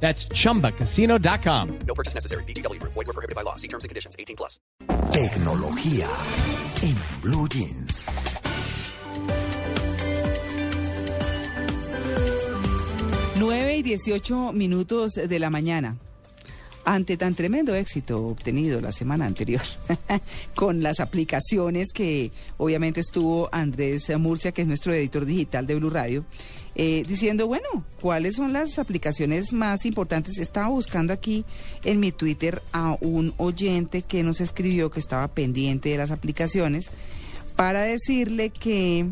That's chumbacasino.com. No purchase necessary. BGW. Void were prohibited by law. See terms and conditions. 18 plus. Tecnología en Blue Jeans. Nueve y 18 minutos de la mañana. Ante tan tremendo éxito obtenido la semana anterior con las aplicaciones que obviamente estuvo Andrés Murcia, que es nuestro editor digital de Blue Radio, eh, diciendo, bueno, ¿cuáles son las aplicaciones más importantes? Estaba buscando aquí en mi Twitter a un oyente que nos escribió que estaba pendiente de las aplicaciones para decirle que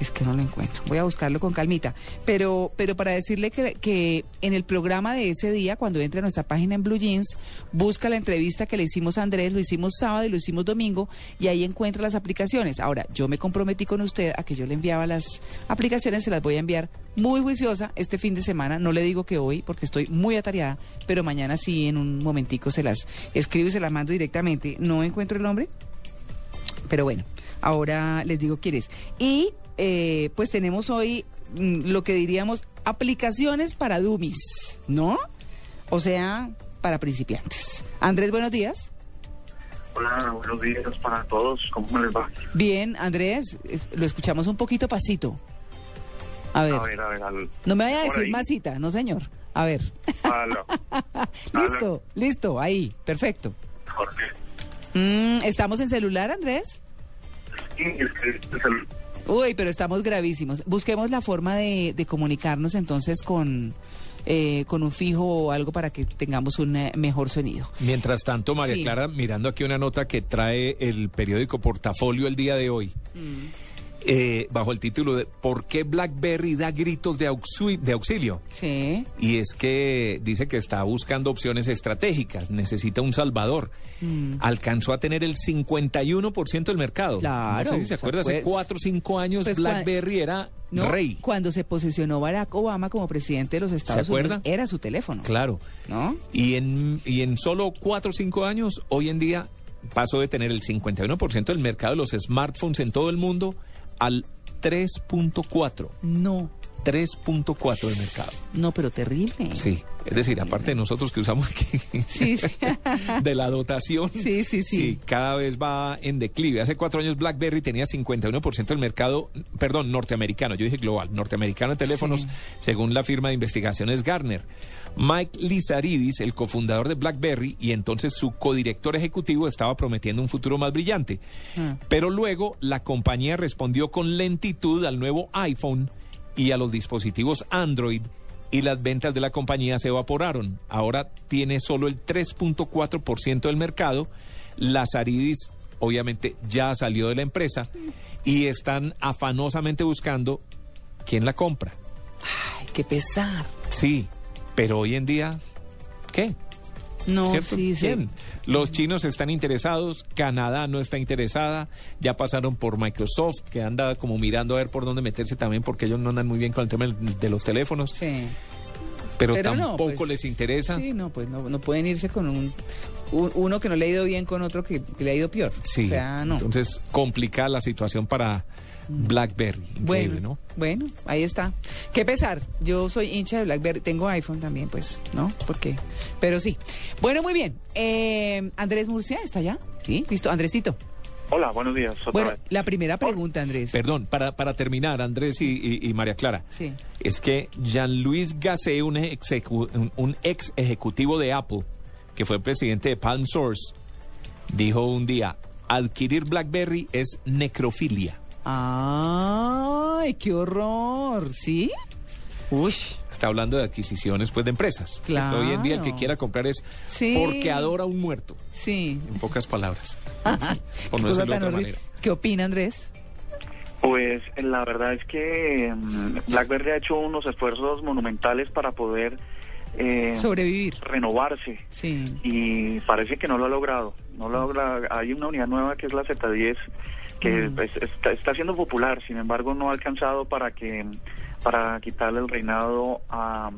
es que no lo encuentro. Voy a buscarlo con calmita. Pero, pero para decirle que, en el programa de ese día, cuando entre a nuestra página en Blue Jeans, busca la entrevista que le hicimos a Andrés, lo hicimos sábado y lo hicimos domingo, y ahí encuentra las aplicaciones. Ahora, yo me comprometí con usted a que yo le enviaba las aplicaciones, se las voy a enviar muy juiciosa este fin de semana. No le digo que hoy, porque estoy muy atareada, pero mañana sí, en un momentico se las escribo y se las mando directamente. No encuentro el nombre, pero bueno, ahora les digo quién es. Y eh, pues tenemos hoy mm, lo que diríamos aplicaciones para dummies, ¿no? O sea, para principiantes. Andrés, buenos días. Hola, buenos días para todos. ¿Cómo les va? Bien, Andrés, lo escuchamos un poquito pasito. A ver, A ver, a ver, al... no me vaya a decir ahí. masita, no señor. A ver. Aló. listo, listo, ahí, perfecto. Jorge. Mm, ¿Estamos en celular, Andrés? Sí, es Uy, pero estamos gravísimos. Busquemos la forma de, de comunicarnos entonces con, eh, con un fijo o algo para que tengamos un eh, mejor sonido. Mientras tanto, María Sí. Clara, mirando aquí una nota que trae el periódico Portafolio el día de hoy, eh, bajo el título de ¿Por qué BlackBerry da gritos de, auxi- de auxilio? Sí. Y es que dice que está buscando opciones estratégicas, necesita un salvador. Alcanzó a tener el 51% del mercado. Mm. Claro, No sé si se acuerda, hace pues- 4 o 5 años pues, BlackBerry era ¿No? rey. Cuando se posicionó Barack Obama como presidente de los Estados? Unidos, era su teléfono. Claro. ¿No? Y en, y en solo 4 o 5 años, hoy en día, pasó de tener el 51% del mercado de los smartphones en todo el mundo al 3.4. No, 3.4 del mercado. no, pero terrible. Sí, es decir, aparte de nosotros que usamos Sí, sí. de la dotación, Sí, sí, sí. cada vez va en declive. Hace cuatro años BlackBerry tenía 51% del mercado, perdón, norteamericano, yo dije global, norteamericano de teléfonos, Sí. según la firma de investigaciones Gartner. Mike Lizaridis, el cofundador de BlackBerry y entonces su codirector ejecutivo, estaba prometiendo un futuro más brillante. Ah. Pero luego la compañía respondió con lentitud al nuevo iPhone y a los dispositivos Android y las ventas de la compañía se evaporaron. Ahora tiene solo el 3.4% del mercado. Lazaridis obviamente ya salió de la empresa y están afanosamente buscando quién la compra. Ay, qué pesar. Sí, pero hoy en día, ¿qué? No, ¿Cierto? sí, sí. Los chinos están interesados, Canadá no está interesada, ya pasaron por Microsoft, que anda como mirando a ver por dónde meterse también, porque ellos no andan muy bien con el tema de los teléfonos, Sí. pero, Pero no, tampoco pues, les interesa. Sí, no, pues no, no pueden irse con un, un- uno que no le ha ido bien con otro que, que le ha ido peor. Sí, O sea, no. entonces complica la situación para BlackBerry. Increíble, bueno, ¿no? bueno, ahí está. Qué pesar. Yo soy hincha de BlackBerry. Tengo iPhone también, pues, ¿no? Porque, pero sí. Bueno, muy bien. Eh, Andrés Murcia, ¿está ya? Sí, listo. Andresito. Hola, buenos días. Otra Bueno, vez. la primera pregunta, Andrés. Perdón, para, para terminar, Andrés y, y- y María Clara. Sí. Es que Jean-Louis Gasset, un, execu- un- un ex ejecutivo de Apple, que fue presidente de Palm Source, dijo un día, adquirir BlackBerry es necrofilia. ¡Ay, qué horror! ¿Sí? Uy. Está hablando de adquisiciones pues, de empresas. ¿cierto? Hoy en día el que Claro. quiera comprar es Sí. porque adora a un muerto, Sí. en pocas palabras. Sí, por Qué no decirlo de otra horrible. manera. ¿Qué opina, Andrés? Pues la verdad es que mm, BlackBerry ha hecho unos esfuerzos monumentales para poder eh, Sobrevivir. renovarse Sí. y parece que no lo ha logrado. No lo logra. Hay una unidad nueva que es la Z10 que Mm. pues, está, está siendo popular, sin embargo no ha alcanzado para que para quitarle el reinado a,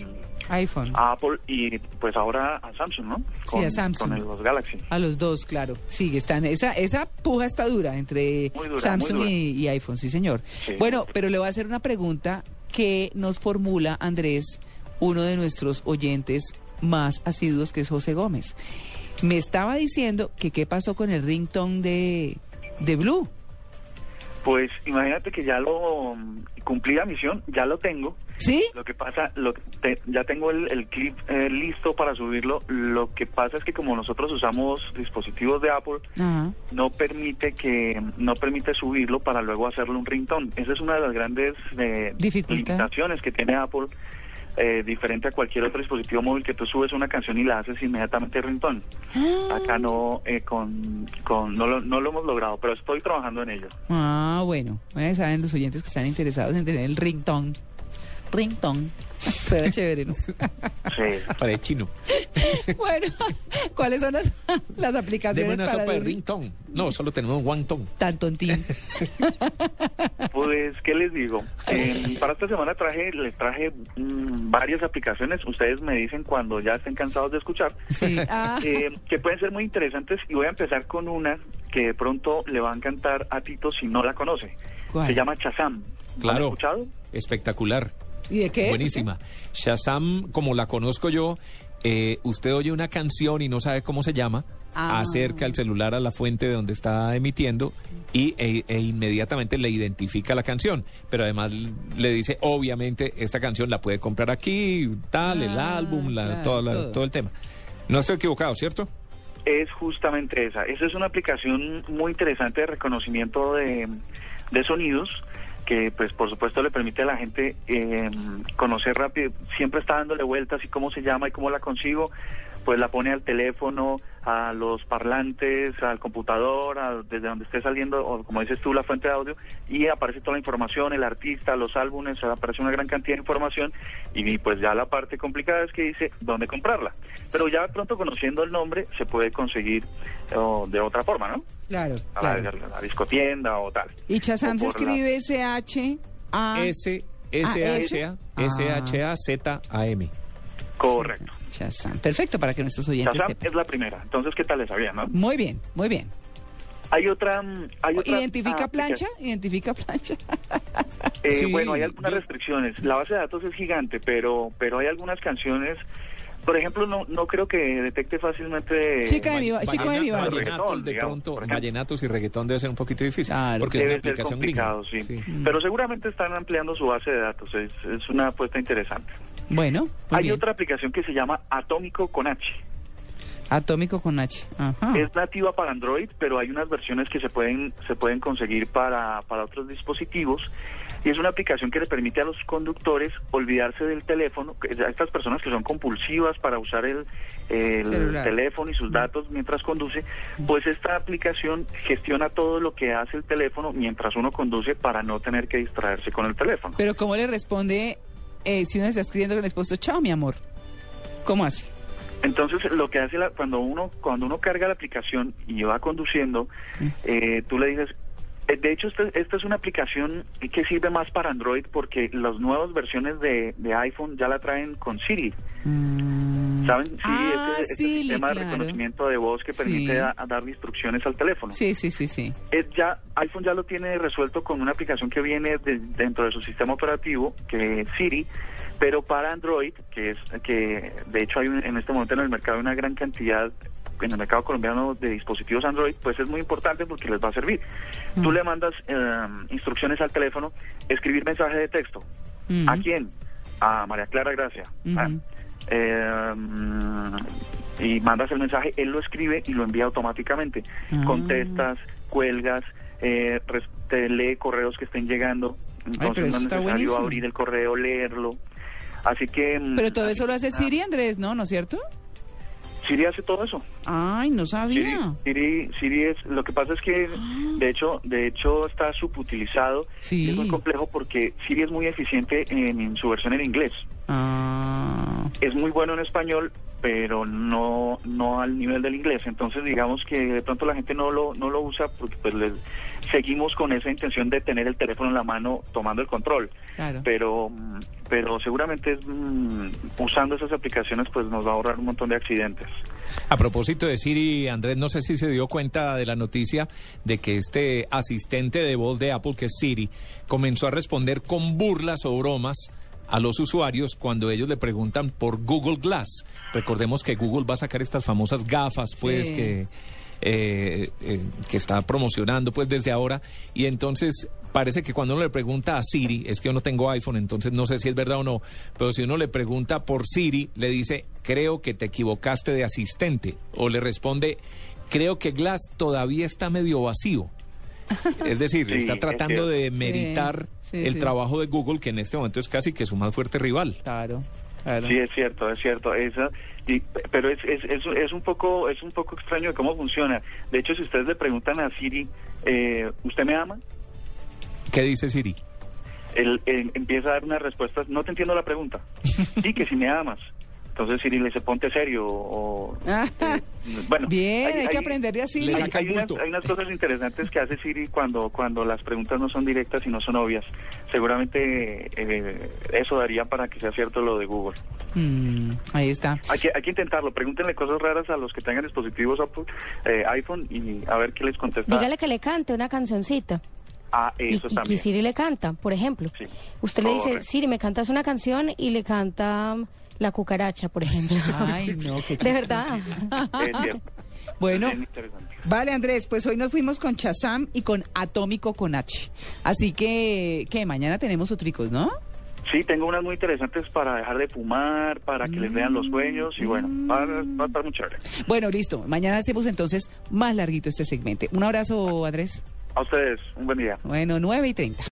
iPhone. a Apple y pues ahora a Samsung, ¿no? Sí, a Samsung. Con el- los Galaxy. A los dos, claro. Sí, están. Esa, esa puja está dura entre dura, Samsung y, y iPhone, sí, señor. Sí. Bueno, pero le voy a hacer una pregunta que nos formula Andrés, uno de nuestros oyentes más asiduos, que es José Gómez. Me estaba diciendo que qué pasó con el ringtone de, de Blue. Pues imagínate que ya lo cumplí la misión, ya lo tengo. ¿Sí? Lo que pasa, lo, te- ya tengo el, el clip eh, listo para subirlo. Lo que pasa es que como nosotros usamos dispositivos de Apple, no permite que no permite subirlo para luego hacerle un ringtone. Esa es una de las grandes eh, limitaciones que tiene Apple, eh, diferente a cualquier otro dispositivo móvil que tú subes una canción y la haces inmediatamente ringtone. Acá no, eh, con, con no, lo, no lo hemos logrado, pero estoy trabajando en ello. Ah, bueno. Ya saben los oyentes que están interesados en tener el ringtone. Ringtone. Suena chévere, ¿no? Sí. Para el chino. bueno, ¿cuáles son las, las Deme aplicaciones una para sopa de ringtone. No, solo tenemos un guantón. tan tontín? Pues, ¿qué les digo? Eh, para esta semana traje, les traje mm, varias aplicaciones. Ustedes me dicen cuando ya estén cansados de escuchar. Sí. Ah, eh, que pueden ser muy interesantes y voy a empezar con una que de pronto le va a encantar a Tito si no la conoce. ¿Cuál? Se llama Chazam. ¿Lo han Claro. escuchado? Espectacular. ¿Y de qué es? Buenísima. Shazam, como la conozco yo, eh, usted oye una canción y no sabe cómo se llama, Ah. acerca el celular a la fuente de donde está emitiendo y, e, e inmediatamente le identifica la canción. Pero además le dice, obviamente, esta canción la puede comprar aquí, tal, el Ah, álbum, la, claro, toda la- todo. todo el tema. No estoy equivocado, ¿cierto? Es justamente esa. Esa es una aplicación muy interesante de reconocimiento de, de sonidos que pues por supuesto le permite a la gente eh, conocer rápido, siempre está dándole vueltas y cómo se llama y cómo la consigo, pues la pone al teléfono, a los parlantes, al computador, a- desde donde esté saliendo, o como dices tú, la fuente de audio, y aparece toda la información, el artista, los álbumes, aparece una gran cantidad de información, y pues ya la parte complicada es que dice dónde comprarla. Pero ya pronto conociendo el nombre se puede conseguir oh, de otra forma, ¿no? Claro, A la, claro. a la discotienda o tal. Y Chazam se escribe S-H-A... S, S, H, A, Ah. S, H, A, Z, A, M. Correcto. Perfecto, para que nuestros oyentes Shazam sepan. es la primera. Entonces, ¿qué tal les sabía, no? Muy bien, muy bien. Hay otra... mm, Hay otra ¿Identifica ah, plancha? aplicación. ¿Identifica plancha? Eh, Sí, bueno, hay algunas yo- restricciones. La base de datos es gigante, pero pero hay algunas canciones... Por ejemplo, no no creo que detecte fácilmente... Chica de mi chico de mi vallenatos, de pronto, vallenatos y reggaetón debe ser un poquito difícil. Claro. porque es una Debe ser aplicación gringa. complicado, sí. Pero seguramente están ampliando su base de datos. Es, es una apuesta interesante. Bueno, Hay bien. otra aplicación que se llama Atómico con H. Atómico con H. Ajá. Es nativa para Android, pero hay unas versiones que se pueden se pueden conseguir para, para otros dispositivos. Y es una aplicación que le permite a los conductores olvidarse del teléfono, a estas personas que son compulsivas para usar el, el teléfono y sus datos mientras conduce, pues esta aplicación gestiona todo lo que hace el teléfono mientras uno conduce para no tener que distraerse con el teléfono. Pero ¿cómo le responde eh, si uno está escribiendo con el esposo? Chao, mi amor. ¿Cómo hace? Entonces, lo que hace la- cuando uno cuando uno carga la aplicación y va conduciendo, eh, tú le dices, de hecho, esta, esta es una aplicación que sirve más para Android porque las nuevas versiones de, de iPhone ya la traen con Siri. ¿Saben? Siri Ah, es ese Siri, sistema de reconocimiento de voz que permite Sí. a- a dar instrucciones al teléfono. Sí, sí, sí, sí. Es ya iPhone ya lo tiene resuelto con una aplicación que viene de- dentro de su sistema operativo, que es Siri, pero para Android, que es que de hecho hay un- en este momento en el mercado una gran cantidad en el mercado colombiano de dispositivos Android, pues es muy importante porque les va a servir. Tú le mandas eh, instrucciones al teléfono, escribir mensaje de texto. ¿A quién? A María Clara Gracia. Ah, eh, mm, y mandas el mensaje, él lo escribe y lo envía automáticamente. Ah. Contestas, cuelgas, eh, te lee correos que estén llegando. Entonces no es necesario buenísimo. abrir el correo, leerlo. Así que... mm, Pero todo eso lo hace que, Siri, Andrés, ¿no? ¿No es cierto? Siri hace todo eso. Ay, no sabía. Siri, Siri es, lo que pasa es que de hecho, de hecho está subutilizado Sí. y es muy complejo porque Siri es muy eficiente en, en su versión en inglés. Ah. Es muy bueno en español, pero no no al nivel del inglés. Entonces, digamos que de pronto la gente no lo no lo usa porque pues les- seguimos con esa intención de tener el teléfono en la mano tomando el control. Claro. Pero mm, pero seguramente mm, usando esas aplicaciones pues nos va a ahorrar un montón de accidentes. A propósito de Siri, Andrés, no sé si se dio cuenta de la noticia de que este asistente de voz de Apple, que es Siri, comenzó a responder con burlas o bromas a los usuarios cuando ellos le preguntan por Google Glass. Recordemos que Google va a sacar estas famosas gafas, pues, Sí. que, eh, eh, que está promocionando, pues, desde ahora. Y entonces parece que cuando uno le pregunta a Siri, es que yo no tengo iPhone, entonces no sé si es verdad o no, pero si uno le pregunta por Siri, le dice, creo que te equivocaste de asistente, o le responde, creo que Glass todavía está medio vacío. Es decir, Sí, está es tratando que- de meditar sí, el sí. trabajo de Google, que en este momento es casi que su más fuerte rival. Claro, claro. Sí, es cierto, es cierto. Esa, y, pero es, es, es, es un poco es un poco extraño de cómo funciona. De hecho, si ustedes le preguntan a Siri, eh, ¿usted me ama? ¿Qué dice Siri? Él, él empieza a dar unas respuestas. No te entiendo la pregunta. Sí, que si me amas. Entonces Siri le dice, ponte serio. O, eh, bueno, Bien, hay, que aprender de así. Hay, unas, bulto. hay unas cosas interesantes que hace Siri cuando, cuando las preguntas no son directas y no son obvias. Seguramente eh, eso daría para que sea cierto lo de Google. Mm, ahí está. Hay que, hay que intentarlo. Pregúntenle cosas raras a los que tengan dispositivos Apple, eh, iPhone y a ver qué les contesta. Dígale que le cante una cancioncita. Ah, Y, eso y también. Siri le canta, por ejemplo. Sí. Usted le dice. Siri, me cantas una canción y le canta La cucaracha, por ejemplo. Ay, no, qué De verdad. Bueno, vale Andrés, pues hoy nos fuimos con Chazam y con Atómico con H. Así que, que mañana tenemos otricos, ¿no? Sí, tengo unas muy interesantes para dejar de fumar, para que les vean los sueños y bueno, va, a- va a estar muy chévere. Bueno, listo. Mañana hacemos entonces más larguito este segmento. Un abrazo, Andrés. A ustedes, un buen día. Bueno, 9 y 30.